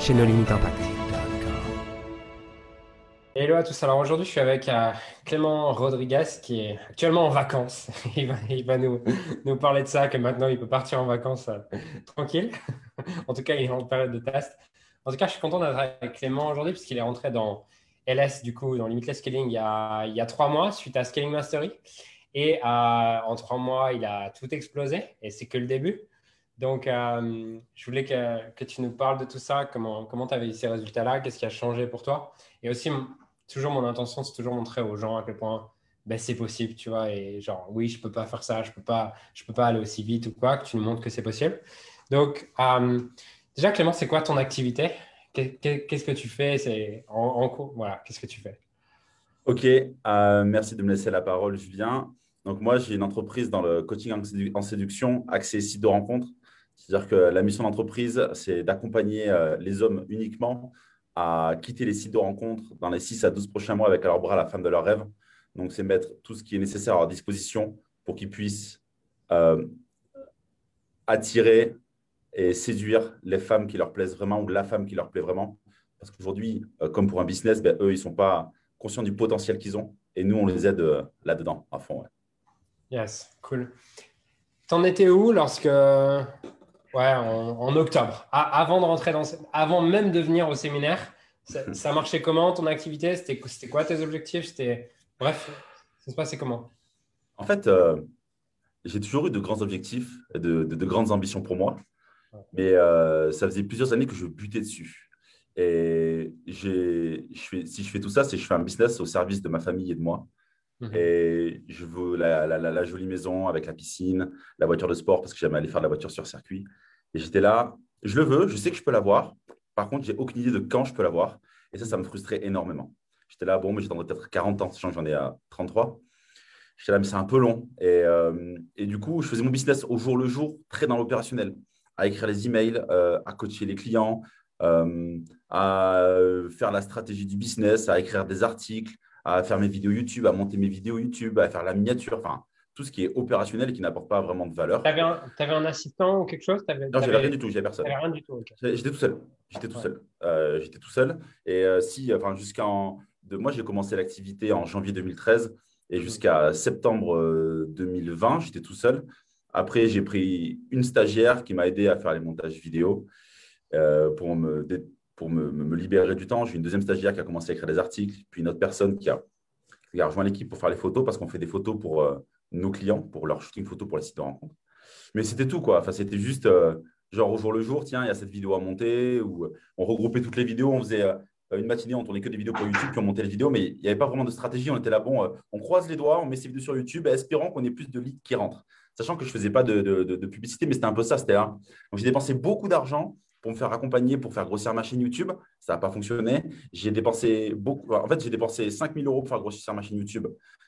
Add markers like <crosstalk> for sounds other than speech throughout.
chez No Limit Impact. Hello à tous. Alors aujourd'hui, je suis avec euh, Clément Rodriguez qui est actuellement en vacances. <laughs> il va, nous, parler de ça, que maintenant il peut partir en vacances euh, tranquille. <laughs> en tout cas, il est en période de test. En tout cas, je suis content d'être avec Clément aujourd'hui puisqu'il est rentré dans LS, du coup, dans Limitless Scaling il y a, il y a trois mois suite à Scaling Mastery. Et euh, en trois mois, il a tout explosé et c'est que le début. Donc, euh, je voulais que, tu nous parles de tout ça, comment tu avais eu ces résultats-là, qu'est-ce qui a changé pour toi? Et aussi, toujours mon intention, c'est toujours montrer aux gens à quel point ben, c'est possible, tu vois. Et genre, oui, je ne peux pas faire ça, je peux, peux pas aller aussi vite ou quoi, que tu nous montres que c'est possible. Donc, euh, déjà, Clément, c'est quoi ton activité? Qu'est-ce que tu fais? C'est en, en, cours, voilà, qu'est-ce que tu fais? Ok, euh, merci de me laisser la parole, Julien. Donc, moi, j'ai une entreprise dans le coaching en séduction, accès site de rencontre. C'est-à-dire que la mission d'entreprise, c'est d'accompagner euh, les hommes uniquement à quitter les sites de rencontres dans les 6 à 12 prochains mois avec à leur bras la femme de leur rêve. Donc, c'est mettre tout ce qui est nécessaire à leur disposition pour qu'ils puissent euh, attirer et séduire les femmes qui leur plaisent vraiment ou la femme qui leur plaît vraiment. Parce qu'aujourd'hui, euh, comme pour un business, ben, eux, ils ne sont pas conscients du potentiel qu'ils ont. Et nous, on les aide là-dedans, à fond. Yes, cool. T'en étais où lorsque Ouais, en, octobre. avant de rentrer dans, avant même de venir au séminaire, ça, marchait comment ton activité? C'était, quoi tes objectifs? C'était bref, ça se passait comment? En fait, euh, j'ai toujours eu de grands objectifs, de, de, grandes ambitions pour moi, mais euh, ça faisait plusieurs années que je butais dessus. Et je fais, si je fais tout ça, c'est que je fais un business au service de ma famille et de moi. Mhm. Et je veux la, jolie maison avec la piscine, la voiture de sport parce que j'aime aller faire de la voiture sur circuit. Et j'étais là, je le veux, je sais que je peux l'avoir. Par contre, j'ai aucune idée de quand je peux l'avoir. Et ça, ça me frustrait énormément. J'étais là, bon, mais j'attendais peut-être 40 ans, sachant que j'en ai à 33. J'étais là, mais c'est un peu long. Et, euh, et, du coup, je faisais mon business au jour le jour, très dans l'opérationnel, à écrire les emails, euh, à coacher les clients, euh, à faire la stratégie du business, à écrire des articles, à faire mes vidéos YouTube, à monter mes vidéos YouTube, à faire la miniature, enfin, tout ce qui est opérationnel et qui n'apporte pas vraiment de valeur. Tu avais, un assistant ou quelque chose? Non, j'avais rien du tout, j'avais personne. rien du tout. J'étais tout seul. J'étais tout seul. Euh, j'étais tout seul. Et euh, si, enfin, jusqu'en. Moi, j'ai commencé l'activité en janvier 2013 et mmh. jusqu'à septembre 2020, euh, j'étais tout seul. Après, j'ai pris une stagiaire qui m'a aidé à faire les montages vidéo pour me pour me, libérer du temps. J'ai une deuxième stagiaire qui a commencé à écrire des articles, puis une autre personne qui a, rejoint l'équipe pour faire les photos parce qu'on fait des photos pour euh, nos clients, pour leur shooting photo pour les sites de rencontre. Mais c'était tout, quoi. Enfin, c'était juste euh, genre au jour le jour, tiens, il y a cette vidéo à monter, ou euh, on regroupait toutes les vidéos, on faisait une matinée, on tournait que des vidéos pour YouTube, puis on montait les vidéos, mais il n'y avait pas vraiment de stratégie. On était là, bon, on croise les doigts, on met ces vidéos sur YouTube, espérant qu'on ait plus de leads qui rentrent. Sachant que je ne faisais pas de, publicité, mais c'était un peu ça, c'était là. Donc j'ai dépensé beaucoup d'argent pour me faire accompagner, pour faire grossir ma chaîne YouTube. Ça n'a pas fonctionné. J'ai dépensé beaucoup. En fait, j'ai dépensé 5 000 euros pour faire grossir ma chaîne YouTube.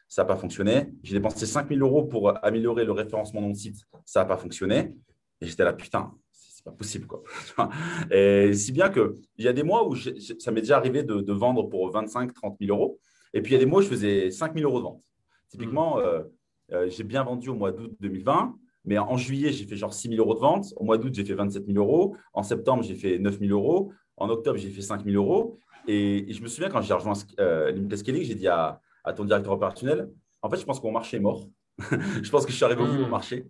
Ça n'a pas fonctionné. J'ai dépensé 5 000 euros pour améliorer le référencement de mon site. Ça n'a pas fonctionné. Et j'étais là, putain, c'est pas possible. Quoi. <laughs> Et si bien qu'il y a des mois où ça m'est déjà arrivé de, vendre pour 25 30 000 euros. Et puis il y a des mois où je faisais 5 000 euros de vente. Typiquement, mmh. euh, euh, j'ai bien vendu au mois d'août 2020. Mais en juillet, j'ai fait genre 6 000 euros de vente. Au mois d'août, j'ai fait 27 000 euros. En septembre, j'ai fait 9 000 euros. En octobre, j'ai fait 5 000 euros. Et, je me souviens quand j'ai rejoint euh, Limitless Scaling, j'ai dit à, ton directeur opérationnel En fait, je pense que mon marché est mort. <laughs> je pense que je suis arrivé au bout de mon hmm. marché.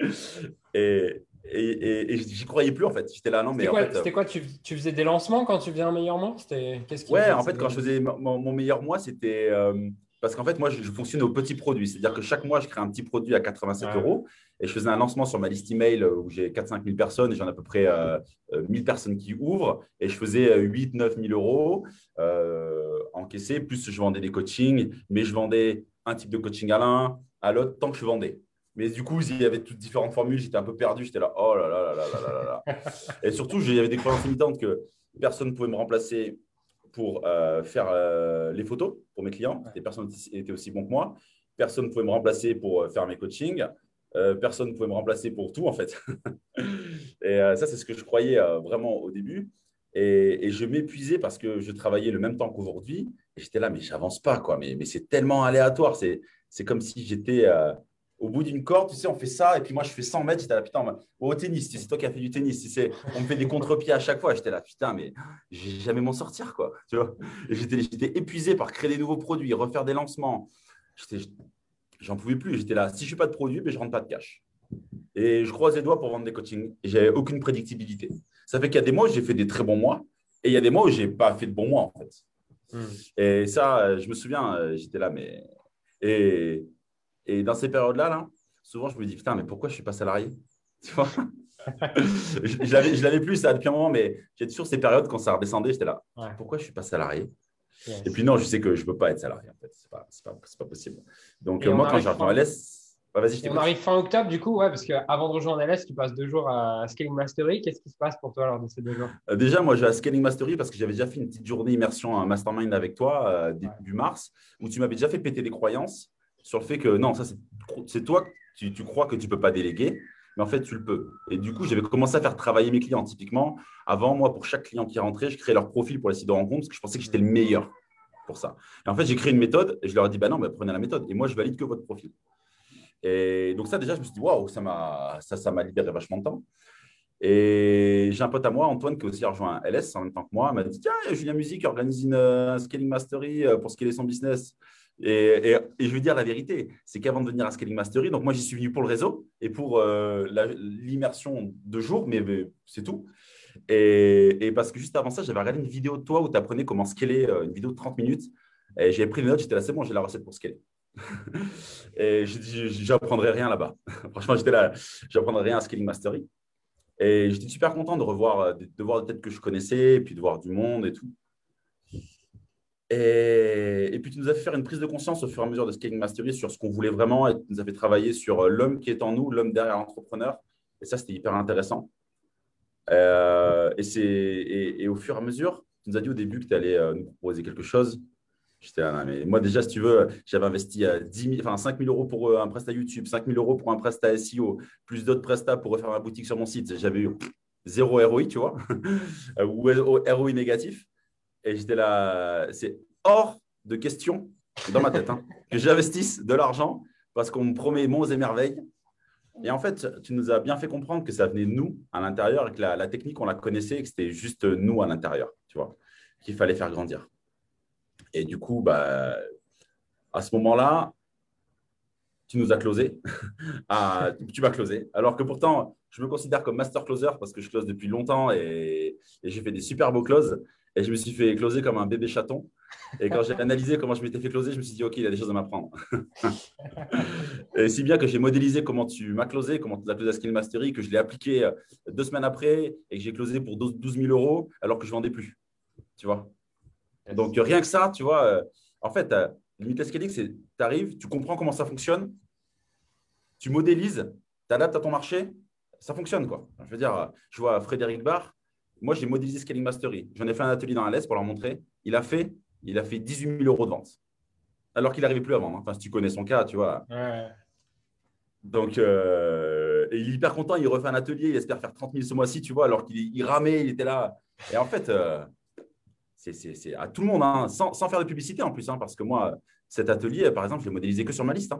<laughs> et, et, et, j'y croyais plus en fait. J'étais là, non, mais. C'était quoi, tu, tu, faisais des lancements quand tu faisais un meilleur mois? Qu'est-ce Ouais, en fait, quand je faisais mon, meilleur mois, c'était. Euh, parce qu'en fait, moi, je, fonctionne au petit produit. C'est-à-dire que chaque mois, je crée un petit produit à 87 euros et je faisais un lancement sur ma liste email où j'ai 4-5 000 personnes et j'en ai à peu près euh, 1000 euh, personnes qui ouvrent et je faisais 8-9 000 euros euh, encaissés. Plus je vendais des coachings, mais je vendais un type de coaching à l'un, à l'autre, tant que je vendais. Mais du coup, il y avait toutes différentes formules. J'étais un peu perdu. J'étais là, oh là là là là là là là. <laughs> et surtout, il y avait des croyances limitantes que Personne ne pouvait me remplacer pour euh, faire euh, les photos pour mes clients. Des personnes étaient aussi bons que moi. Personne ne pouvait me remplacer pour faire mes coachings. personne ne pouvait me remplacer pour tout, en fait. <laughs> et ça, c'est ce que je croyais vraiment au début. Et, je m'épuisais parce que je travaillais le même temps qu'aujourd'hui. Et j'étais là, mais j'avance pas, quoi. Mais, mais c'est tellement aléatoire. C'est comme si j'étais au bout d'une corde, tu sais, on fait ça, et puis moi, je fais 100 mètres, j'étais là, putain, au tennis, c'est toi qui as fait du tennis, tu sais, on me fait des contre-pieds à chaque fois, j'étais là, putain, mais je vais jamais m'en sortir, quoi, tu vois. J'étais épuisé par créer des nouveaux produits, refaire des lancements. J'en pouvais plus, j'étais là, si je ne suis pas de produit, ben, je ne rentre pas de cash. Et je croise les doigts pour vendre des coachings, j'avais aucune prédictibilité. Ça fait qu'il y a des mois où j'ai fait des très bons mois, et il y a des mois où je n'ai pas fait de bons mois, en fait. Hmm. Et ça, je me souviens, euh, j'étais là, mais. Et et dans ces périodes-là, là, souvent, je me dis, putain, mais pourquoi je ne suis pas salarié? <laughs> Tu vois? <laughs> Je l'avais plus ça depuis un moment, mais j'ai toujours ces périodes quand ça redescendait, j'étais là. Pourquoi je ne suis pas salarié? Et puis non, je sais que je ne peux pas être salarié, en fait. Ce n'est pas, possible. Donc, moi, quand j'arrive en LS, bah, vas-y, On arrive fin octobre, du coup, ouais, parce qu'avant de rejoindre LS, tu passes deux jours à Scaling Mastery. Qu'est-ce qui se passe pour toi lors de ces deux jours? Euh, Déjà, moi, j'ai à Scaling Mastery parce que j'avais déjà fait une petite journée immersion à Mastermind avec toi euh, début mars, où tu m'avais déjà fait péter des croyances sur le fait que non, ça c'est toi, tu, tu crois que tu ne peux pas déléguer, mais en fait tu le peux. Et du coup, j'avais commencé à faire travailler mes clients. Typiquement, avant, moi, pour chaque client qui rentrait, je créais leur profil pour les sites de rencontre parce que je pensais que j'étais le meilleur pour ça. Et en fait, j'ai créé une méthode et je leur ai dit, bah non, mais prenez la méthode. Et moi, je valide que votre profil. Et donc ça, déjà, je me suis dit, waouh, ça m'a ça, ça libéré vachement de temps. Et j'ai un pote à moi, Antoine, qui a aussi rejoint LS en même temps que moi, m'a dit, tiens, Julien Musique organise une euh, scaling mastery euh, pour scaler son business. Et, je veux dire la vérité, c'est qu'avant de venir à Scaling Mastery, donc moi j'y suis venu pour le réseau et pour euh, l'immersion de jour, mais, c'est tout. Et, parce que juste avant ça, j'avais regardé une vidéo de toi où tu apprenais comment scaler, euh, une vidéo de 30 minutes. Et j'ai pris des notes, j'étais là, c'est bon, j'ai la recette pour scaler. <laughs> et j'apprendrai rien là-bas. <laughs> Franchement, j'étais là, j'apprendrai rien à Scaling Mastery. Et j'étais super content de revoir, de, voir des têtes que je connaissais, et puis de voir du monde et tout. Et, puis, tu nous as fait faire une prise de conscience au fur et à mesure de Scaling Mastery sur ce qu'on voulait vraiment. Et tu nous as fait travailler sur euh, l'homme qui est en nous, l'homme derrière l'entrepreneur. Et ça, c'était hyper intéressant. Euh, et, et, au fur et à mesure, tu nous as dit au début que tu allais euh, nous proposer quelque chose. J'étais mais moi, déjà, si tu veux, j'avais investi 10 enfin, 5 000 euros pour un prestat YouTube, 5 000 euros pour un prestat SEO, plus d'autres prestats pour refaire ma boutique sur mon site. J'avais eu zéro ROI, tu vois, <laughs> ou ROI négatif. Et j'étais là, c'est hors de question dans ma tête hein, que j'investisse de l'argent parce qu'on me promet monts et merveilles. Et en fait, tu nous as bien fait comprendre que ça venait de nous à l'intérieur et que la, technique, on la connaissait et que c'était juste nous à l'intérieur, tu vois, qu'il fallait faire grandir. Et du coup, bah, à ce moment-là, tu nous as closé. <laughs> ah, tu m'as closé. Alors que pourtant, je me considère comme master closer parce que je close depuis longtemps et, et j'ai fait des super beaux closes. Et je me suis fait closer comme un bébé chaton. Et quand j'ai analysé comment je m'étais fait closer, je me suis dit, OK, il y a des choses à m'apprendre. <laughs> et si bien que j'ai modélisé comment tu m'as closé, comment tu as closé à Skill Mastery, que je l'ai appliqué euh, deux semaines après et que j'ai closé pour 12 000 euros alors que je ne vendais plus. Tu vois? Donc, rien que ça, tu vois, euh, en fait, euh, limite scaling, c'est tu arrives, tu comprends comment ça fonctionne, tu modélises, tu adaptes à ton marché, ça fonctionne. quoi. Je veux dire, je vois Frédéric Barr, moi, j'ai modélisé Scaling Mastery. J'en ai fait un atelier dans LS pour leur montrer. Il a fait, il a fait 18 000 euros de vente. Alors qu'il n'arrivait plus à vendre. Hein. Enfin, si tu connais son cas, tu vois. Donc, euh, il est hyper content. Il refait un atelier. Il espère faire 30 000 ce mois-ci, tu vois, alors qu'il ramait, il était là. Et en fait, euh, c'est à tout le monde, hein, sans, faire de publicité en plus. Hein, parce que moi, cet atelier, par exemple, je l'ai modélisé que sur ma liste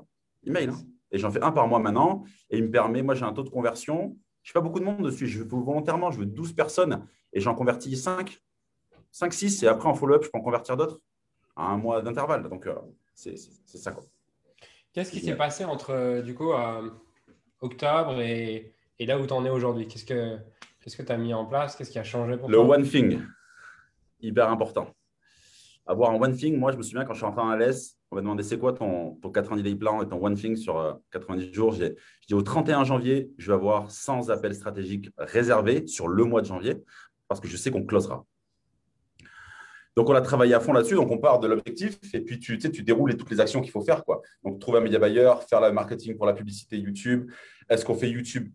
email. Et j'en fais un par mois maintenant. Et il me permet, moi, j'ai un taux de conversion je ne fais pas beaucoup de monde dessus. Je veux volontairement, je veux 12 personnes et j'en convertis 5, 5, 6. Et après, en follow-up, je peux en convertir d'autres à un mois d'intervalle. Donc, euh, c'est ça. Qu'est-ce qui s'est passé entre, euh, du coup, euh, octobre et, là où tu en es aujourd'hui? Qu'est-ce que tu as mis en place? Qu'est-ce qui a changé pour Le one thing, hyper important avoir un one thing. Moi, je me souviens quand je suis rentré en LS, on m'a demandé c'est quoi ton, ton 90 day plan et ton one thing sur 90 euh, jours? J'ai dit au 31 janvier, je vais avoir 100 appels stratégiques réservés sur le mois de janvier parce que je sais qu'on closera. Donc, on a travaillé à fond là-dessus. Donc, on part de l'objectif et puis tu, déroules toutes les actions qu'il faut faire. Quoi. Donc, trouver un média buyer, faire le marketing pour la publicité YouTube. Est-ce qu'on fait YouTube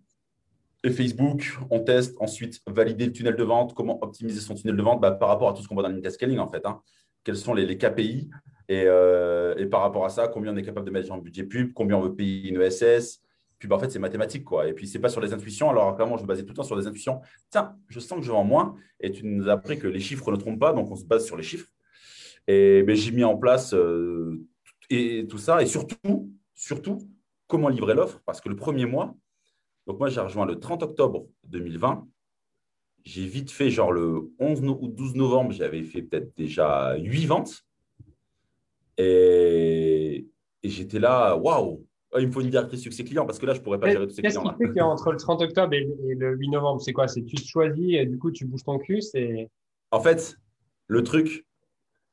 fait Facebook, on teste, ensuite valider le tunnel de vente, comment optimiser son tunnel de vente? Bah, par rapport à tout ce qu'on voit dans le scaling en fait. Hein. Quels sont les, KPI euh, et, par rapport à ça, combien on est capable de mettre en budget pub, combien on veut payer une ESS. Puis bah, en fait, c'est mathématique quoi. Et puis c'est pas sur les intuitions. Alors clairement, je me basais tout le temps sur des intuitions. Tiens, je sens que je vends moins. Et tu nous as appris que les chiffres ne trompent pas, donc on se base sur les chiffres. Et ben, j'ai mis en place euh, et tout ça. Et surtout, surtout, comment livrer l'offre Parce que le premier mois, donc moi j'ai rejoint le 30 octobre 2020. J'ai vite fait, genre le 11 ou 12 novembre, j'avais fait peut-être déjà 8 ventes. Et, j'étais là, waouh, il me faut une directrice succès client parce que là, je ne pourrais pas gérer tous ces clients. Qu'est-ce qui fait qu'entre le 30 octobre et, le 8 novembre, c'est quoi? C'est tu te choisis et du coup, tu bouges ton cul En fait, le truc,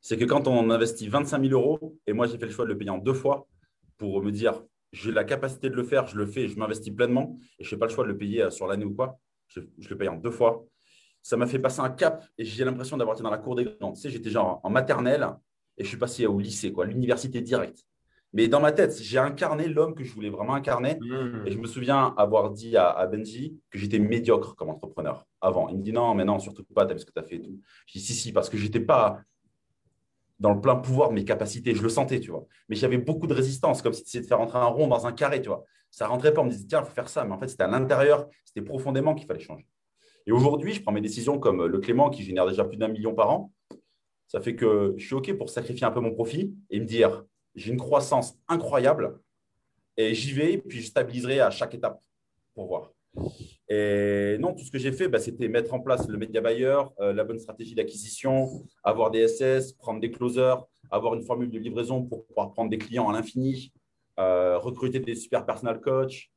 c'est que quand on investit 25 000 euros, et moi, j'ai fait le choix de le payer en deux fois pour me dire, j'ai la capacité de le faire, je le fais, je m'investis pleinement et je n'ai pas le choix de le payer euh, sur l'année ou quoi. Je, le paye en deux fois. Ça m'a fait passer un cap et j'ai l'impression d'avoir été dans la cour des grands. Tu sais, j'étais genre en maternelle et je suis passé au lycée, quoi, l'université directe. Mais dans ma tête, j'ai incarné l'homme que je voulais vraiment incarner. Mmh. Et je me souviens avoir dit à, Benji que j'étais médiocre comme entrepreneur avant. Il me dit non, mais non, surtout pas, tu as vu ce que tu as fait et tout. Je dis si, si, parce que j'étais pas dans le plein pouvoir de mes capacités. Je le sentais, tu vois. Mais j'avais beaucoup de résistance, comme si tu essayais de faire rentrer un rond dans un carré, tu vois. Ça rentrait pas, on me disait, tiens, il faut faire ça. Mais en fait, c'était à l'intérieur, c'était profondément qu'il fallait changer. Et aujourd'hui, je prends mes décisions comme le Clément qui génère déjà plus d'un million par an. Ça fait que je suis OK pour sacrifier un peu mon profit et me dire, j'ai une croissance incroyable et j'y vais, puis je stabiliserai à chaque étape pour voir. Et non, tout ce que j'ai fait, bah, c'était mettre en place le média buyer, euh, la bonne stratégie d'acquisition, avoir des SS, prendre des closers, avoir une formule de livraison pour pouvoir prendre des clients à l'infini, euh, recruter des super personal coach,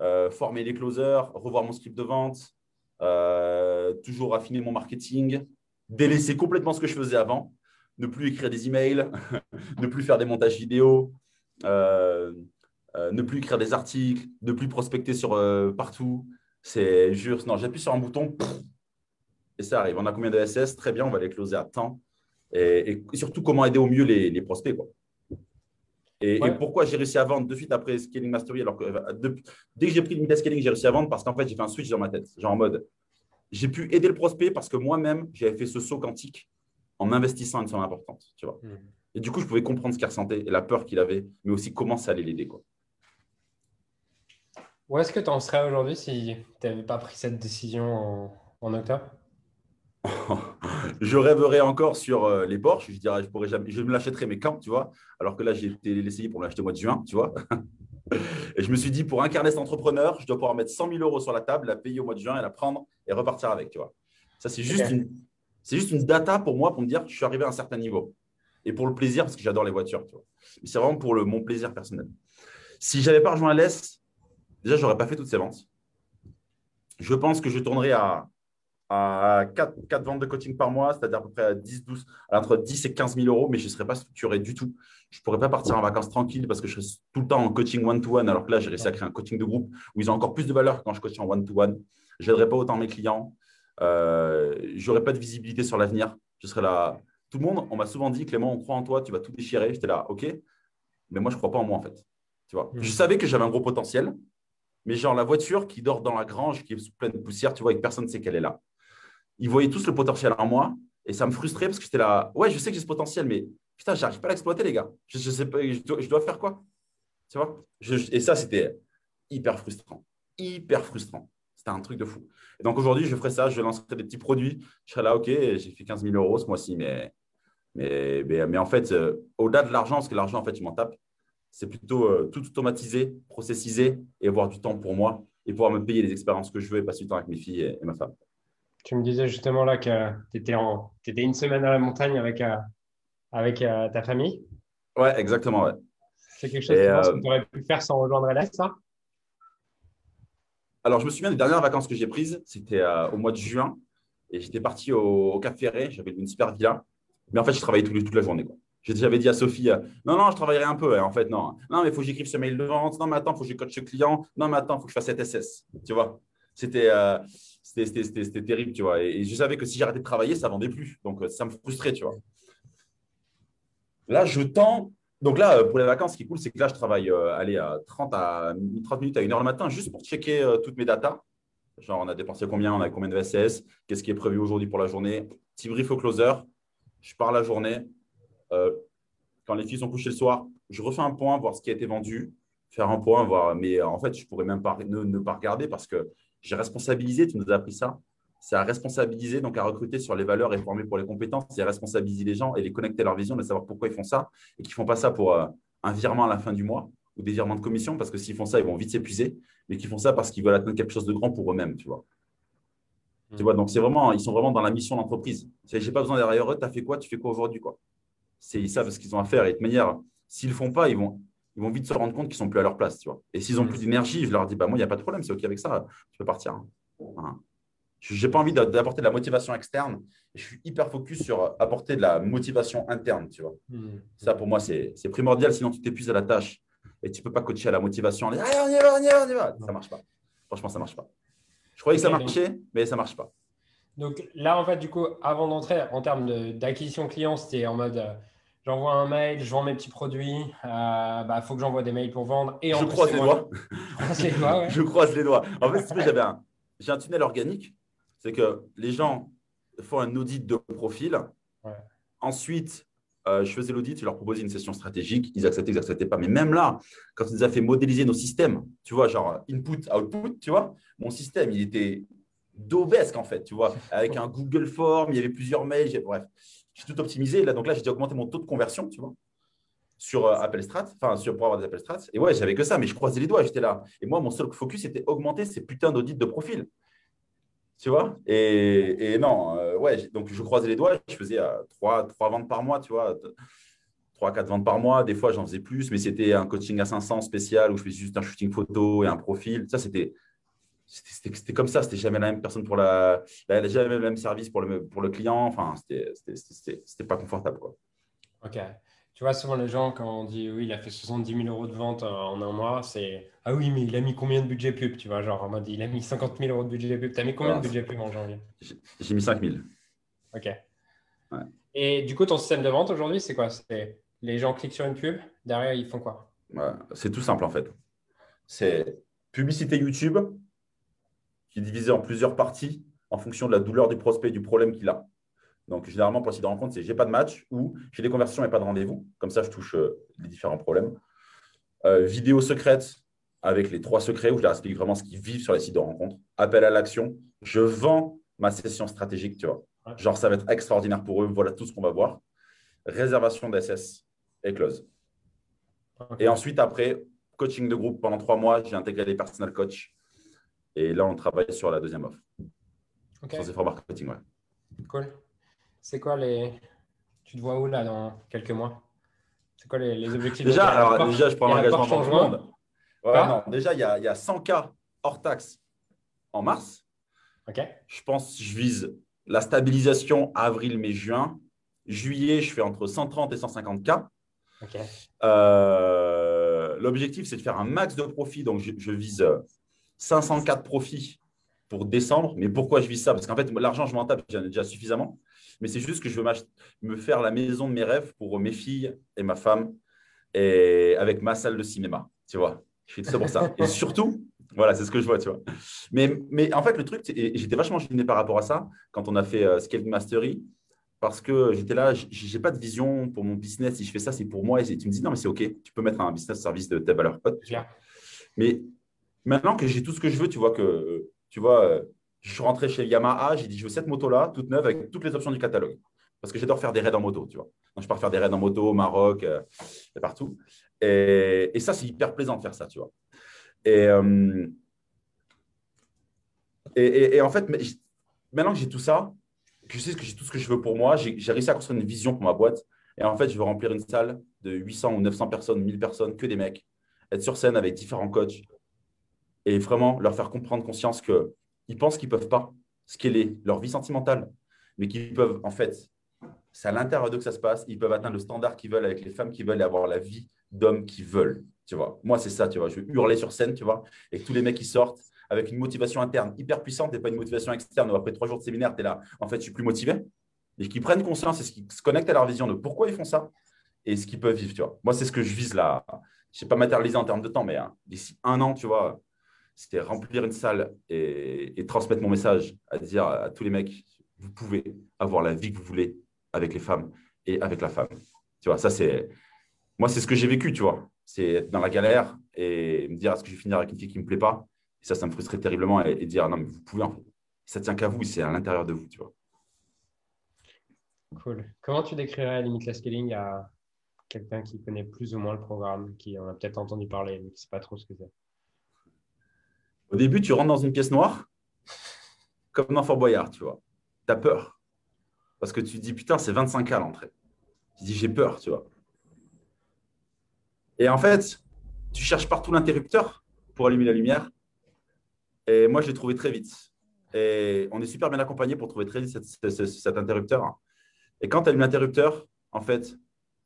euh, former les closers, revoir mon script de vente, toujours affiner mon marketing, délaisser complètement ce que je faisais avant, ne plus écrire des emails, <laughs> ne plus faire des montages vidéo. Euh, ne plus écrire des articles, ne plus prospecter sur euh, partout. C'est juste, non, j'appuie sur un bouton et ça arrive. On a combien de SS Très bien, on va les closer à temps. Et, surtout, comment aider au mieux les, prospects. Quoi. Et, pourquoi j'ai réussi à vendre de suite après Scaling Mastery alors que euh, dès que j'ai pris le Scaling, j'ai réussi à vendre parce qu'en fait, j'ai fait un switch dans ma tête. Genre en mode, j'ai pu aider le prospect parce que moi-même, j'avais fait ce saut quantique en investissant une somme importante. Tu vois. Mmh. Et du coup, je pouvais comprendre ce qu'il ressentait et la peur qu'il avait, mais aussi comment ça allait l'aider. Quoi. Où est-ce que tu en serais aujourd'hui si tu n'avais pas pris cette décision en, octobre? <laughs> Je rêverais encore sur euh, les Porsche. Je dirais, je pourrais jamais, je me l'achèterais, mais quand, tu vois? Alors que là, j'ai été l'essayer pour l'acheter au mois de juin, tu vois? <laughs> Et je me suis dit, pour incarner cet entrepreneur, je dois pouvoir mettre 100 000 euros sur la table, la payer au mois de juin et la prendre et repartir avec, tu vois Ça, c'est juste, une, c'est juste une data pour moi pour me dire que je suis arrivé à un certain niveau. Et pour le plaisir, parce que j'adore les voitures, tu vois. Mais c'est vraiment pour le, mon plaisir personnel. Si je n'avais pas rejoint l'ES, déjà, je n'aurais pas fait toutes ces ventes. Je pense que je tournerai à, à 4, ventes de coaching par mois, c'est-à-dire à peu près à 10, 12, entre 10 et 15 000 euros, mais je ne serais pas structuré du tout. Je ne pourrais pas partir en vacances tranquille parce que je serais tout le temps en coaching one-to-one, alors que là, j'ai réussi à créer un coaching de groupe où ils ont encore plus de valeur quand je coach en one-to-one. Je n'aiderais pas autant mes clients. Euh, je n'aurais pas de visibilité sur l'avenir. Je serais là. Tout le monde, on m'a souvent dit, Clément, on croit en toi, tu vas tout déchirer. J'étais là, OK, mais moi, je ne crois pas en moi, en fait. Tu vois, mmh. Je savais que j'avais un gros potentiel, mais genre la voiture qui dort dans la grange, qui est pleine de poussière, tu vois, et que personne ne sait qu'elle est là. Ils voyaient tous le potentiel en moi, et ça me frustrait parce que j'étais là, ouais, je sais que j'ai ce potentiel, mais putain, j'arrive pas à l'exploiter, les gars. Je, sais pas, je dois, faire quoi? Tu vois? Et ça, c'était hyper frustrant. Hyper frustrant. C'était un truc de fou. Et donc aujourd'hui, je ferai ça, je lancerai des petits produits. Je serai là, OK, j'ai fait 15 000 euros ce mois-ci, mais, mais, mais, en fait, euh, au-delà de l'argent, parce que l'argent, en fait, je m'en tape, c'est plutôt euh, tout automatiser, processiser et avoir du temps pour moi et pouvoir me payer les expériences que je veux et passer du temps avec mes filles et, ma femme. Tu me disais justement là que tu étais, étais, une semaine à la montagne avec, euh, avec euh, ta famille. Ouais, exactement. Ouais. C'est quelque chose que tu aurais pu faire sans rejoindre LS, ça Alors, je me souviens des dernières vacances que j'ai prises, c'était au mois de juin et j'étais parti au, Cap Ferré, j'avais une super villa, mais en fait, je travaillais toute la journée. Quoi. J'avais dit à Sophie, euh, non, non, je travaillerai un peu. en fait, non. Non, mais il faut que j'écrive ce mail de vente. Non, mais attends, il faut que je coach ce client. Non, mais attends, il faut que je fasse cette SS. Tu vois? Euh, C'était terrible, tu vois. Et, je savais que si j'arrêtais de travailler, ça vendait plus. Donc, euh, ça me frustrait, tu vois. Là, je tends. Donc là, pour les vacances, ce qui est cool, c'est que là, je travaille allez, à 30, à 30 minutes à 1 heure le matin juste pour checker toutes mes datas. Genre, on a dépensé combien, on a combien de VSS, qu'est-ce qui est prévu aujourd'hui pour la journée. Petit brief au closer, je pars la journée. Euh, quand les filles sont couchées le soir, je refais un point, voir ce qui a été vendu, faire un point, voir. Mais en fait, je pourrais même pas ne, pas regarder parce que j'ai responsabilisé, tu nous as appris ça. C'est à responsabiliser, donc à recruter sur les valeurs et former pour les compétences. C'est à responsabiliser les gens et les connecter à leur vision, de savoir pourquoi ils font ça et qu'ils ne font pas ça pour euh, un virement à la fin du mois ou des virements de commission, parce que s'ils font ça, ils vont vite s'épuiser, mais qu'ils font ça parce qu'ils veulent atteindre quelque chose de grand pour eux-mêmes, tu vois. Tu vois, donc c'est vraiment, ils sont vraiment dans la mission d'entreprise. J'ai pas besoin derrière eux, tu as fait quoi, tu fais quoi aujourd'hui, quoi. C'est ils savent ce qu'ils ont à faire et de manière, s'ils le font pas, ils vont, ils vont vite se rendre compte qu'ils sont plus à leur place, tu vois. Et s'ils ont plus d'énergie, je leur dis, bah moi, il n'y a pas de problème, c'est ok avec ça, tu peux partir. Hein. Je n'ai pas envie d'apporter de la motivation externe. Je suis hyper focus sur apporter de la motivation interne, tu vois. Hmm. Ça, pour moi, c'est primordial, sinon tu t'épuises à la tâche et tu ne peux pas coacher à la motivation. Allez, on y va, on y va, on y va. Ça ne marche pas. Franchement, ça ne marche pas. Je croyais que ça marchait, mais ça ne marche pas. Donc là, en fait, du coup, avant d'entrer en termes d'acquisition client, c'était en mode euh, j'envoie un mail, je vends mes petits produits, il euh, bah, faut que j'envoie des mails pour vendre. Et je, <laughs> croise les doigts. je croise les <laughs> doigts. Je croise les doigts. En fait, j'avais un, j'ai un tunnel organique. C'est que les gens font un audit de profil. Ensuite, euh, je faisais l'audit, je leur proposais une session stratégique, ils acceptaient, ils n'acceptaient pas. Mais même là, quand ils nous a fait modéliser nos systèmes, tu vois, genre input, output, tu vois, mon système, il était d'obesque en fait, tu vois, avec un Google Form, il y avait plusieurs mails, bref, j'ai tout optimisé. Là, donc là, j'ai augmenté mon taux de conversion, tu vois, sur euh, Apple Strat, enfin, sur, pour avoir des Apple Strat. Et ouais, j'avais que ça, mais je croisais les doigts, j'étais là. Et moi, mon seul focus, c'était augmenter ces putains d'audits de profil. Tu vois? Et, non, euh, ouais, donc je croisais les doigts, je faisais euh, trois 3, ventes par mois, tu vois. 3 4 ventes par mois, des fois j'en faisais plus, mais c'était un coaching à 500 spécial où je faisais juste un shooting photo et un profil. Ça, c'était c'était comme ça, c'était jamais la même personne pour la, jamais le même service pour le, pour le client. Enfin, c'était pas confortable. Quoi. Ok. Tu vois, souvent les gens, quand on dit oui, il a fait 70 000 euros de vente en un mois, c'est ah oui, mais il a mis combien de budget pub Tu vois, genre en mode il a mis 50 000 euros de budget pub. Tu as mis combien de budget pub en janvier? J'ai mis 5 000. Ok. Et du coup, ton système de vente aujourd'hui, c'est quoi? C'est les gens cliquent sur une pub, derrière, ils font quoi? C'est tout simple en fait. C'est publicité YouTube qui est divisée en plusieurs parties en fonction de la douleur du prospect et du problème qu'il a. Donc, généralement, pour essayer de rencontre, c'est j'ai pas de match ou j'ai des conversations et pas de rendez-vous. Comme ça, je touche euh, les différents problèmes. Euh, vidéo secrète avec les trois secrets où je leur explique vraiment ce qu'ils vivent sur les sites de rencontre. Appel à l'action. Je vends ma session stratégique, tu vois. Genre, ça va être extraordinaire pour eux. Voilà tout ce qu'on va voir. Réservation d'SS et close. Et ensuite, après, coaching de groupe pendant trois mois. J'ai intégré des personal coach. Et là, on travaille sur la deuxième offre. Okay. Sur ces marketing, ouais. Cool. C'est quoi les. Tu te vois où là dans quelques mois? C'est quoi les, objectifs Déjà, alors, déjà je prends l'engagement tout le monde. non, déjà, il y, a, il y a 100 cas hors taxe en mars. Ok. Je pense je vise la stabilisation avril, mai, juin. Juillet, je fais entre 130 et 150 cas. Ok. Euh, l'objectif, c'est de faire un max de profit. Donc, je, je vise 504 profits pour décembre. Mais pourquoi je vise ça? Parce qu'en fait, l'argent, je m'en tape déjà suffisamment. Mais c'est juste que je veux me faire la maison de mes rêves pour mes filles et ma femme et avec ma salle de cinéma. Tu vois, je fais tout ça pour ça. Et surtout, voilà, c'est ce que je vois, tu vois. Mais, mais en fait, le truc, j'étais vachement gêné par rapport à ça quand on a fait euh, Scale Mastery parce que j'étais là, j'ai pas de vision pour mon business. Si je fais ça, c'est pour moi. Et tu me dis, non, mais c'est OK, tu peux mettre un business service de ta valeur Mais maintenant que j'ai tout ce que je veux, tu vois que, tu vois, euh, je suis rentré chez Yamaha, j'ai dit, je veux cette moto-là, toute neuve, avec toutes les options du catalogue. Parce que j'adore faire des raids en moto, tu vois. Donc, je pars faire des raids en moto au Maroc euh, et partout. Et, ça, c'est hyper plaisant de faire ça, tu vois. Et, euh, et, en fait, maintenant que j'ai tout ça, que je sais que j'ai tout ce que je veux pour moi, j'ai réussi à construire une vision pour ma boîte. Et en fait, je veux remplir une salle de 800 ou 900 personnes, 1000 personnes, que des mecs, être sur scène avec différents coachs et vraiment leur faire comprendre conscience que ils pensent qu'ils ne peuvent pas scaler leur vie sentimentale, mais qu'ils peuvent, en fait, c'est à l'intérieur d'eux que ça se passe, ils peuvent atteindre le standard qu'ils veulent avec les femmes qui veulent et avoir la vie d'hommes qu'ils veulent. Tu vois, moi, c'est ça, tu vois. Je vais hurler sur scène, tu vois, et tous les mecs qui sortent avec une motivation interne hyper puissante et pas une motivation externe après trois jours de séminaire, tu es là, en fait, je suis plus motivé. Et qu'ils prennent conscience et qu'ils se connectent à leur vision de pourquoi ils font ça et ce qu'ils peuvent vivre, tu vois. Moi, c'est ce que je vise là. Je ne sais pas matérialiser en termes de temps, mais hein, d'ici un an, tu vois, c'était remplir une salle et, transmettre mon message, à dire à, tous les mecs, vous pouvez avoir la vie que vous voulez avec les femmes et avec la femme. Tu vois, ça c'est, moi c'est ce que j'ai vécu, tu vois. C'est être dans la galère et me dire est-ce que je vais finir avec une fille qui me plaît pas? Et ça, ça me frustrait terriblement et, dire non mais vous pouvez en fait. Ça tient qu'à vous, c'est à l'intérieur de vous, tu vois. Cool. Comment tu décrirais Limitless Scaling à quelqu'un qui connaît plus ou moins le programme, qui en a peut-être entendu parler, mais qui ne sait pas trop ce que c'est? Au début, tu rentres dans une pièce noire, comme dans Fort Boyard, tu vois. Tu as peur. Parce que tu te dis, putain, c'est 25 à l'entrée. Tu dis, j'ai peur, tu vois. Et en fait, tu cherches partout l'interrupteur pour allumer la lumière. Et moi, je l'ai trouvé très vite. Et on est super bien accompagné pour trouver très vite cet, interrupteur. Et quand tu allumes l'interrupteur, en fait,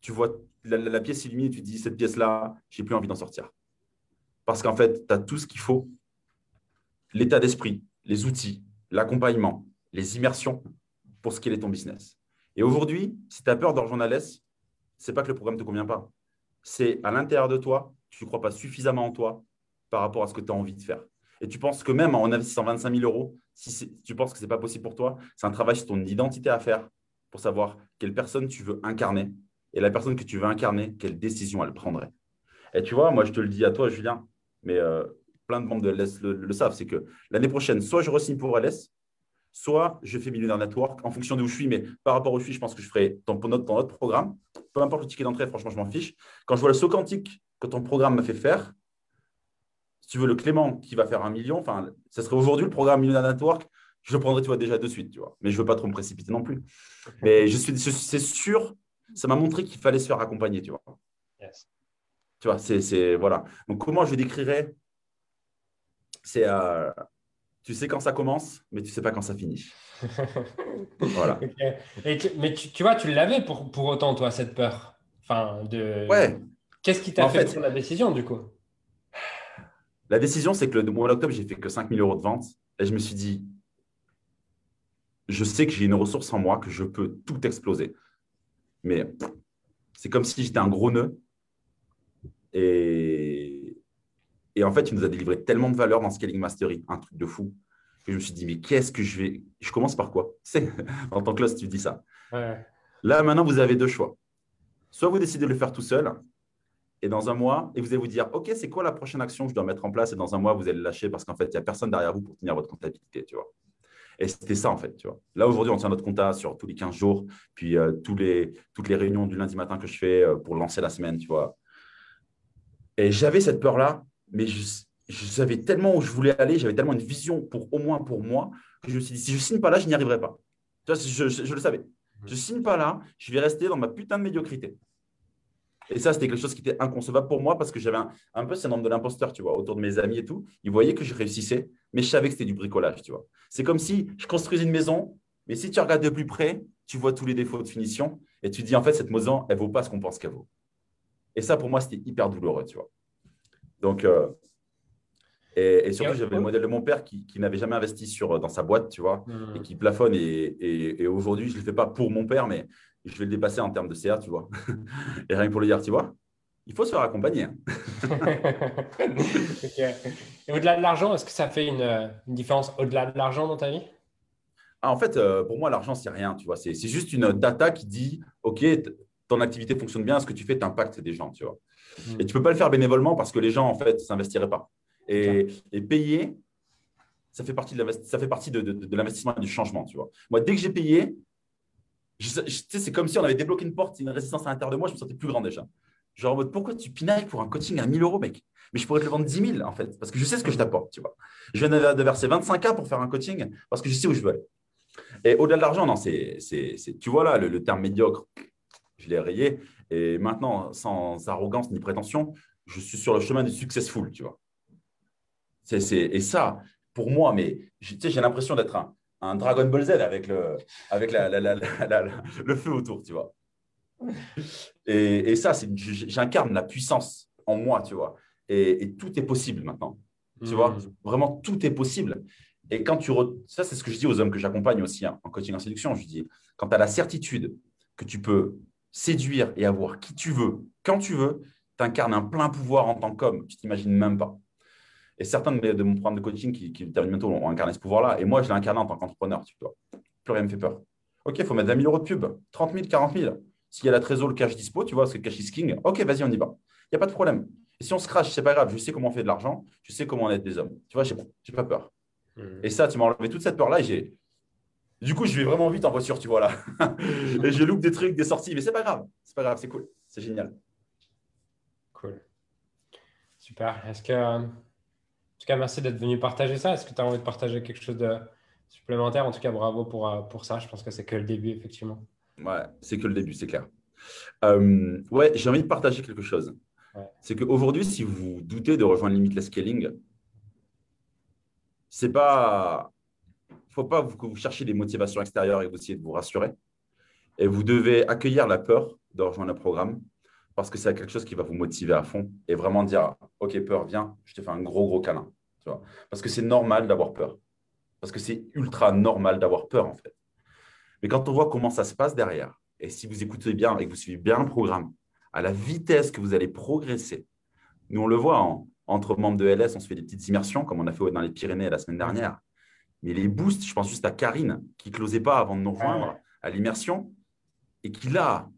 tu vois la, pièce illuminée, tu te dis, cette pièce-là, j'ai plus envie d'en sortir. Parce qu'en fait, tu as tout ce qu'il faut l'état d'esprit, les outils, l'accompagnement, les immersions pour ce est ton business. Et aujourd'hui, si tu as peur d'argent à l'aise, ce n'est pas que le programme ne te convient pas. C'est à l'intérieur de toi, tu ne crois pas suffisamment en toi par rapport à ce que tu as envie de faire. Et tu penses que même en investissant 25 000 euros, si tu penses que ce n'est pas possible pour toi, c'est un travail sur ton identité à faire pour savoir quelle personne tu veux incarner et la personne que tu veux incarner, quelle décision elle prendrait. Et tu vois, moi, je te le dis à toi, Julien, mais euh, plein de membres de LS le, savent, c'est que l'année prochaine, soit je re-signe pour LS, soit je fais Millionaire Network en fonction de où je suis. Mais par rapport où je suis, je pense que je ferai dans notre, dans notre programme. Peu importe le ticket d'entrée, franchement, je m'en fiche. Quand je vois le saut quantique que ton programme m'a fait faire, si tu veux, le Clément qui va faire un million, enfin, ce serait aujourd'hui le programme Millionaire Network, je le prendrais tu vois, déjà de suite. Tu vois. Mais je ne veux pas trop me précipiter non plus. Mais je suis, c'est sûr, ça m'a montré qu'il fallait se faire accompagner. Tu vois. Tu vois, c'est, voilà. Donc, comment je décrirais c'est euh, tu sais quand ça commence, mais tu sais pas quand ça finit. <laughs> voilà. mais tu, vois, tu l'avais pour, pour autant, toi, cette peur. Enfin, de. Ouais. Qu'est-ce qui t'a fait, prendre la décision, du coup? La décision, c'est que le mois d'octobre, j'ai fait que 5 000 euros de vente. Et je me suis dit, je sais que j'ai une ressource en moi, que je peux tout exploser. Mais c'est comme si j'étais un gros nœud. Et et en fait, il nous a délivré tellement de valeur dans Scaling Mastery, un truc de fou, que je me suis dit, mais qu'est-ce que je vais. Je commence par quoi? <laughs> C'est en tant que là, tu dis ça. Là, maintenant, vous avez deux choix. Soit vous décidez de le faire tout seul, et dans un mois, et vous allez vous dire, OK, c'est quoi la prochaine action que je dois mettre en place? Et dans un mois, vous allez le lâcher parce qu'en fait, il n'y a personne derrière vous pour tenir votre comptabilité, tu vois. Et c'était ça, en fait, tu vois. Là, aujourd'hui, on tient notre compta sur tous les 15 jours, puis euh, tous les, toutes les réunions du lundi matin que je fais euh, pour lancer la semaine, tu vois. Et j'avais cette peur-là, mais je, savais tellement où je voulais aller, j'avais tellement une vision pour au moins pour moi, que je me suis dit, si je ne signe pas là, je n'y arriverai pas. Tu vois, je, je, le savais. Je ne signe pas là, je vais rester dans ma putain de médiocrité. Et ça, c'était quelque chose qui était inconcevable pour moi parce que j'avais un, peu ce nombre de l'imposteur, tu vois, autour de mes amis et tout. Ils voyaient que je réussissais, mais je savais que c'était du bricolage, tu vois. C'est comme si je construisais une maison, mais si tu regardes de plus près, tu vois tous les défauts de finition et tu dis, en fait, cette maison, elle ne vaut pas ce qu'on pense qu'elle vaut. Et ça, pour moi, c'était hyper douloureux, tu vois. Donc, euh, et, surtout, j'avais le modèle de mon père qui, n'avait jamais investi sur, dans sa boîte, tu vois, hmm. et qui plafonne. Et, aujourd'hui, je ne le fais pas pour mon père, mais je vais le dépasser en termes de CA, tu vois. <laughs> et rien que pour le dire, tu vois, il faut se faire accompagner. Hein. <laughs> Et au-delà de l'argent, est-ce que ça fait une, différence au-delà de l'argent dans ta vie? Ah, En fait, euh, pour moi, l'argent, c'est rien, tu vois. C'est juste une data qui dit, OK, ton activité fonctionne bien, ce que tu fais, t'impacte des gens, tu vois. Et tu ne peux pas le faire bénévolement parce que les gens, en fait, ne s'investiraient pas. Et, payer, ça fait partie de l'investissement et du changement. Tu vois. Moi, dès que j'ai payé, c'est comme si on avait débloqué une porte, une résistance à l'intérieur de moi, je me sentais plus grand déjà. Genre en mode, pourquoi tu pinailles pour un coaching à 1000 euros, mec? Mais je pourrais te le vendre 10 000, en fait, parce que je sais ce que je t'apporte, tu vois. Je viens de verser 25K pour faire un coaching parce que je sais où je veux aller. Et au-delà de l'argent, non, c'est, tu vois là, le terme médiocre, je l'ai rayé. Et maintenant, sans arrogance ni prétention, je suis sur le chemin du successful, tu vois. C'est, et ça, pour moi, mais j'ai l'impression d'être un, Dragon Ball Z avec le, avec le feu autour, tu vois. Et, et ça, j'incarne la puissance en moi, tu vois. Et, tout est possible maintenant. Tu vois, mmh. vraiment tout est possible. Et quand tu. Ça, c'est ce que je dis aux hommes que j'accompagne aussi hein, en coaching en séduction. Je dis, quand tu as la certitude que tu peux séduire et avoir qui tu veux, quand tu veux, tu incarnes un plein pouvoir en tant qu'homme. Tu t'imagines même pas. Et certains de, mes, de mon programme de coaching qui, qui terminent bientôt ont incarné ce pouvoir-là. Et moi, je l'ai incarné en tant qu'entrepreneur. Tu vois. Plus rien me fait peur. OK, il faut mettre 20 000 euros de pub, 30 000, 40 000. S'il y a la trésor, le cash dispo, tu vois, parce que le cash is king. OK, vas-y, on y va. Il n'y a pas de problème. Et si on se crache, c'est pas grave. Je sais comment on fait de l'argent. Je sais comment on aide des hommes. Tu vois, je n'ai pas peur. Mmh. Et ça, tu m'as enlevé toute cette peur-là. J'ai. Du coup, je vais vraiment vite en voiture, tu vois là. <laughs> et je loupe des trucs, des sorties. Mais c'est pas grave. C'est pas grave, c'est cool. C'est génial. Cool. Super. Est-ce que. En tout cas, merci d'être venu partager ça. Est-ce que tu as envie de partager quelque chose de supplémentaire? En tout cas, bravo pour, euh, pour ça. Je pense que c'est que le début, effectivement. Ouais, c'est que le début, c'est clair. Euh, ouais, j'ai envie de partager quelque chose. C'est qu'aujourd'hui, si vous doutez de rejoindre Limitless Scaling, c'est pas. Ne faut pas que vous cherchiez des motivations extérieures et que vous essayez de vous rassurer. Et vous devez accueillir la peur de rejoindre le programme parce que c'est quelque chose qui va vous motiver à fond et vraiment dire Ok, peur, viens, je te fais un gros, gros câlin. Tu vois parce que c'est normal d'avoir peur. Parce que c'est ultra normal d'avoir peur, en fait. Mais quand on voit comment ça se passe derrière, et si vous écoutez bien et que vous suivez bien le programme, à la vitesse que vous allez progresser, nous, on le voit entre membres de LS, on se fait des petites immersions, comme on a fait dans les Pyrénées la semaine dernière. Mais les boosts, je pense juste à Karine, qui ne closait pas avant de nous rejoindre à l'immersion, et qui là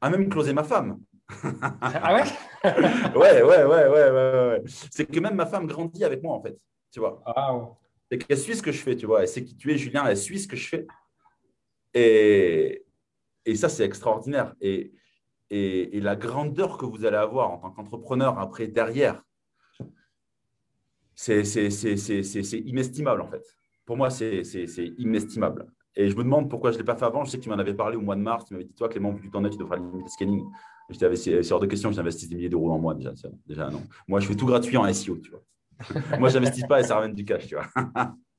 a même closé ma femme. ah <laughs> ouais? Ouais, ouais, ouais, ouais, ouais, C'est que même ma femme grandit avec moi, en fait. Tu vois. C'est qu'elle suit ce que je fais, tu vois. Elle sait qui tu es, Julien, elle suit ce que je fais. Et, et ça, c'est extraordinaire. Et, et, la grandeur que vous allez avoir en tant qu'entrepreneur après, derrière, c'est inestimable, en fait. Pour moi, c'est inestimable. Et je me demande pourquoi je ne l'ai pas fait avant. Je sais que tu m'en avais parlé au mois de mars. Tu m'avais dit, toi, Clément, vu en as, tu devrais limiter scanning. C'est hors de question que j'investisse des milliers d'euros en mois déjà. Déjà, non. Moi, je fais tout gratuit en SEO, tu vois. <laughs> Moi, je n'investis pas et ça ramène du cash, tu vois.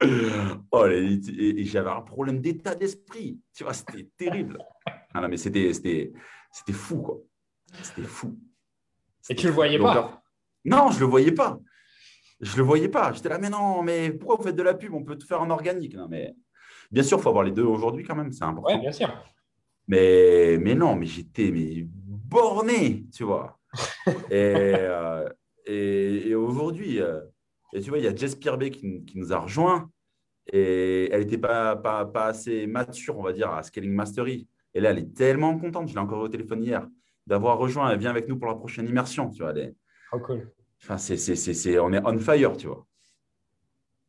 <laughs> oh, et, j'avais un problème d'état d'esprit. Tu vois, c'était terrible. Ah non, mais c'était fou, quoi. C'était fou. Et tu le voyais pas Non, je le voyais pas. Je le voyais pas. J'étais là, mais non, mais pourquoi vous faites de la pub? On peut tout faire en organique. Non, mais bien sûr, il faut avoir les deux aujourd'hui quand même. C'est important. Oui, bien sûr. Mais, mais non, mais j'étais mais borné, tu vois. <laughs> et, euh, et, aujourd'hui, euh, et tu vois, il y a Jess Pierbe qui, qui, nous a rejoint et elle n'était pas, pas, pas, assez mature, on va dire, à Scaling Mastery. Et là, elle est tellement contente, je l'ai encore au téléphone hier, d'avoir rejoint. Elle vient avec nous pour la prochaine immersion, tu vois. Elle oh, cool. Enfin, c'est, c'est, c'est, on est on fire, tu vois.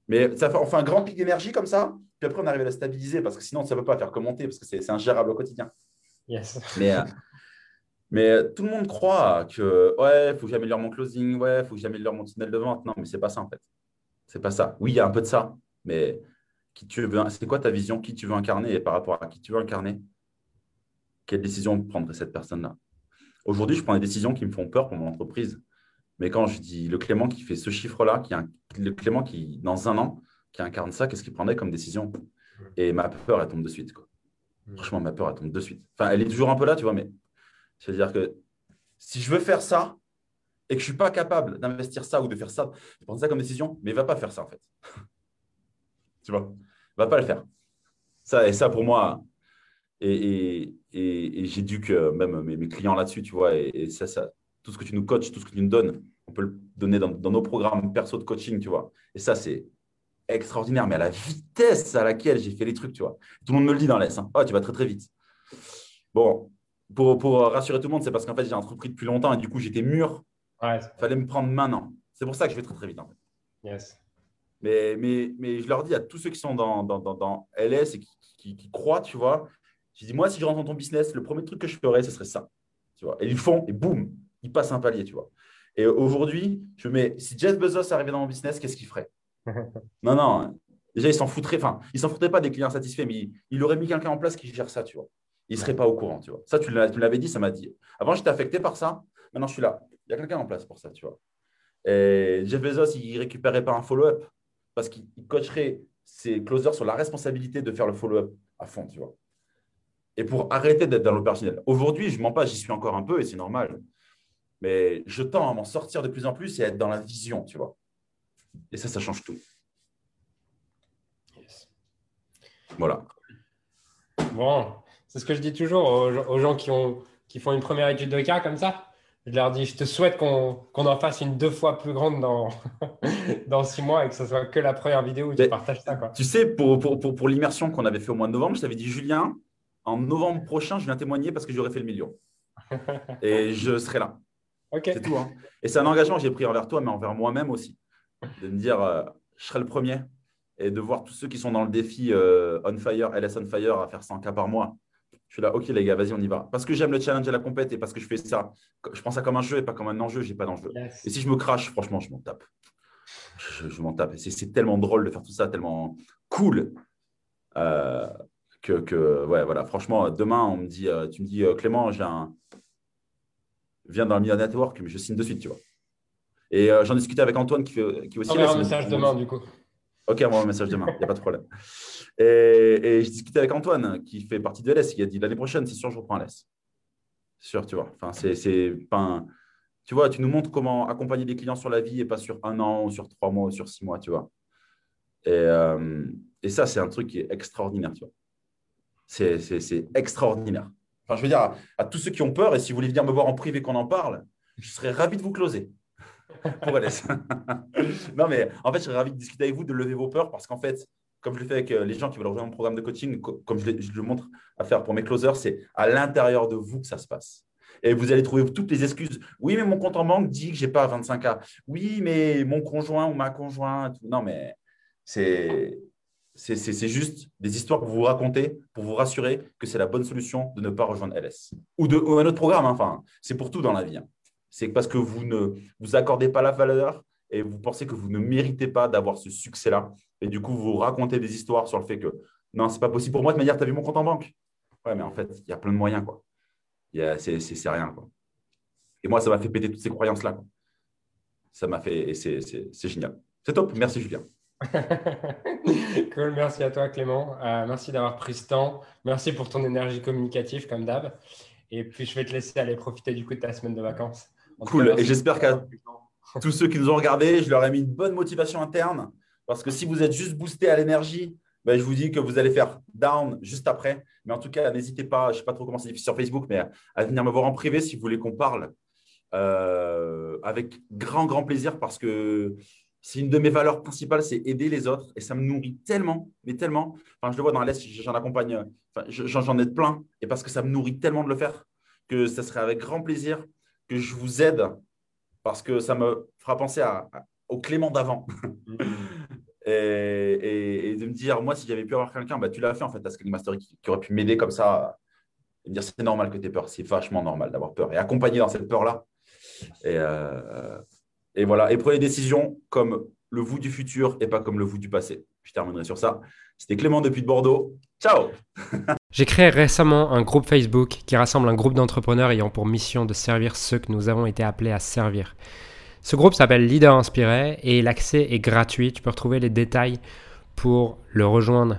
Mais ça fait, on fait un grand pic d'énergie comme ça, puis après on arrive à la stabiliser parce que sinon ça ne peut pas faire commenter parce que c'est, c'est ingérable au quotidien. Yes. Mais, euh, mais euh, tout le monde croit que ouais, il faut que j'améliore mon closing, ouais, il faut que j'améliore mon tunnel de vente. Non, mais c'est pas ça en fait. C'est pas ça. Oui, il y a un peu de ça, mais qui tu veux, c'est quoi ta vision, qui tu veux incarner et par rapport à qui tu veux incarner, quelle décision prendrait cette personne-là? Aujourd'hui, je prends des décisions qui me font peur pour mon entreprise. Mais quand je dis le Clément qui fait ce chiffre-là, qui le Clément qui, dans un an, qui incarne ça, qu'est-ce qu'il prendrait comme décision? Et ma peur, elle tombe de suite. Quoi. Franchement, ma peur, elle tombe de suite. Enfin, elle est toujours un peu là, tu vois, mais c'est-à-dire que si je veux faire ça et que je ne suis pas capable d'investir ça ou de faire ça, de prendre ça comme décision, mais va pas faire ça en fait. <laughs> tu vois, va pas le faire. Ça, et ça pour moi, et, et, j'éduque même mes, clients là-dessus, tu vois, et, ça, ça, tout ce que tu nous coaches, tout ce que tu nous donnes, on peut le donner dans, nos programmes perso de coaching, tu vois. Et ça, c'est extraordinaire, mais à la vitesse à laquelle j'ai fait les trucs, tu vois. Tout le monde me le dit dans l'Est. Hein. Oh, tu vas très, très vite. Bon, pour, rassurer tout le monde, c'est parce qu'en fait, j'ai entrepris depuis longtemps et du coup, j'étais mûr. Il fallait me prendre maintenant. C'est pour ça que je vais très, très vite. En fait. Yes. Mais, mais, mais je leur dis à tous ceux qui sont dans, dans, dans, LS et qui, qui, croient, tu vois, je dis, moi, si je rentre dans ton business, le premier truc que je ferais, ce serait ça. Tu vois. Et ils le font et boum, ils passent un palier, tu vois. Et aujourd'hui, je mets, si Jeff Bezos arrivait dans mon business, qu'est-ce qu'il ferait? <laughs> Non, non. Déjà, il s'en foutrait, enfin, il s'en foutrait pas des clients satisfaits, mais il, il aurait mis quelqu'un en place qui gère ça, tu vois il ne serait pas au courant, tu vois. Ça, tu l'avais dit, ça m'a dit. Avant, j'étais affecté par ça. Maintenant, je suis là. Il y a quelqu'un en place pour ça, tu vois. Et Jeff Bezos, il ne récupérerait pas un follow-up parce qu'il coacherait ses closers sur la responsabilité de faire le follow-up à fond, tu vois. Et pour arrêter d'être dans l'opérationnel. Aujourd'hui, je ne mens pas, j'y suis encore un peu et c'est normal. Mais je tends à m'en sortir de plus en plus et à être dans la vision, tu vois. Et ça, ça change tout. Voilà. Bon, c'est ce que je dis toujours aux, gens qui, ont, qui font une première étude de cas comme ça. Je leur dis, je te souhaite qu'on en fasse une deux fois plus grande dans, <laughs> dans six mois et que ce soit que la première vidéo où tu partages ça. Quoi. Tu sais, pour, pour, pour, pour l'immersion qu'on avait fait au mois de novembre, je t'avais dit, Julien, en novembre prochain, je viens témoigner parce que j'aurais fait le million. <laughs> et je serai là. C'est tout. Hein. Et c'est un engagement que j'ai pris envers toi, mais envers moi-même aussi. De me dire, euh, je serai le premier et de voir tous ceux qui sont dans le défi euh, On Fire, LS On Fire, à faire 100 cas par mois je suis là, ok les gars, vas-y, on y va. Parce que j'aime le challenge et la compète et parce que je fais ça. Je prends ça comme un jeu et pas comme un enjeu, j'ai pas d'enjeu. Et si je me crache, franchement, je m'en tape. Je, m'en tape. C'est tellement drôle de faire tout ça, tellement cool. Euh, que, ouais, voilà, franchement, demain, on me dit, tu me dis, Clément, j'ai un. Viens dans le Media Network, mais je signe de suite, tu vois. Et j'en discutais avec Antoine qui, fait, qui aussi. On un message demain, du coup. Ok, on va un message demain, il n'y a pas de problème. <laughs> Et, et je discutais avec Antoine, qui fait partie de LS, qui a dit l'année prochaine, c'est sûr, je reprends LS. Sûr, tu vois. Enfin, c'est pas Tu vois, tu nous montres comment accompagner des clients sur la vie et pas sur un an, ou sur trois mois, ou sur six mois, tu vois. Et, euh, et ça, c'est un truc qui est extraordinaire, tu vois. C'est extraordinaire. Enfin, je veux dire, à, tous ceux qui ont peur, et si vous voulez venir me voir en privé qu'on en parle, je serais ravi de vous closer. <laughs> <laughs> non, mais en fait, je serais ravi de discuter avec vous, de lever vos peurs, parce qu'en fait, comme je le fais avec euh, les gens qui veulent rejoindre mon programme de coaching, comme je, le montre à faire pour mes closers, c'est à l'intérieur de vous que ça se passe. Et vous allez trouver toutes les excuses. Oui, mais mon compte en banque dit que je n'ai pas 25K. Oui, mais mon conjoint ou ma conjointe. Non, mais c'est c'est juste des histoires que vous racontez pour vous rassurer que c'est la bonne solution de ne pas rejoindre LS ou, de, un autre programme. Hein. Enfin, c'est pour tout dans la vie. Hein c'est parce que vous ne vous accordez pas la valeur et vous pensez que vous ne méritez pas d'avoir ce succès-là. Et du coup, vous racontez des histoires sur le fait que non, c'est pas possible pour moi de me dire, tu as vu mon compte en banque? Ouais, mais en fait, il y a plein de moyens. quoi. C'est rien. Quoi. Et moi, ça m'a fait péter toutes ces croyances-là. Ça m'a fait. C'est génial. C'est top. Merci, Julien. <laughs> cool, merci à toi Clément. Euh, merci d'avoir pris ce temps. Merci pour ton énergie communicative comme d'hab. Et puis je vais te laisser aller profiter du coup de ta semaine de vacances. Cool. et j'espère qu'à <laughs> tous ceux qui nous ont regardés, je leur ai mis une bonne motivation interne. Parce que si vous êtes juste boosté à l'énergie, ben, je vous dis que vous allez faire down juste après. Mais en tout cas, n'hésitez pas, je ne sais pas trop comment c'est sur Facebook, mais à venir me voir en privé si vous voulez qu'on parle. Euh, avec grand, grand plaisir parce que c'est une de mes valeurs principales, c'est aider les autres et ça me nourrit tellement, mais tellement. Enfin, je le vois dans l'Est, j'en accompagne, enfin, j'en ai plein et parce que ça me nourrit tellement de le faire que ça serait avec grand plaisir que je vous aide parce que ça me fera penser à, au Clément d'avant. <laughs> et, de me dire, moi, si j'avais pu avoir quelqu'un, bah, tu l'as fait en fait, à Scaling Mastery qui, qui, aurait pu m'aider comme ça et me dire c'est normal que tu aies peur, c'est vachement normal d'avoir peur et accompagner dans cette peur-là. Et, euh, et voilà, et prenez des décisions comme le vous du futur et pas comme le vous du passé. Je terminerai sur ça. C'était Clément depuis de Bordeaux. Ciao <laughs> J'ai créé récemment un groupe Facebook qui rassemble un groupe d'entrepreneurs ayant pour mission de servir ceux que nous avons été appelés à servir. Ce groupe s'appelle Leader Inspiré et l'accès est gratuit. Tu peux retrouver les détails pour le rejoindre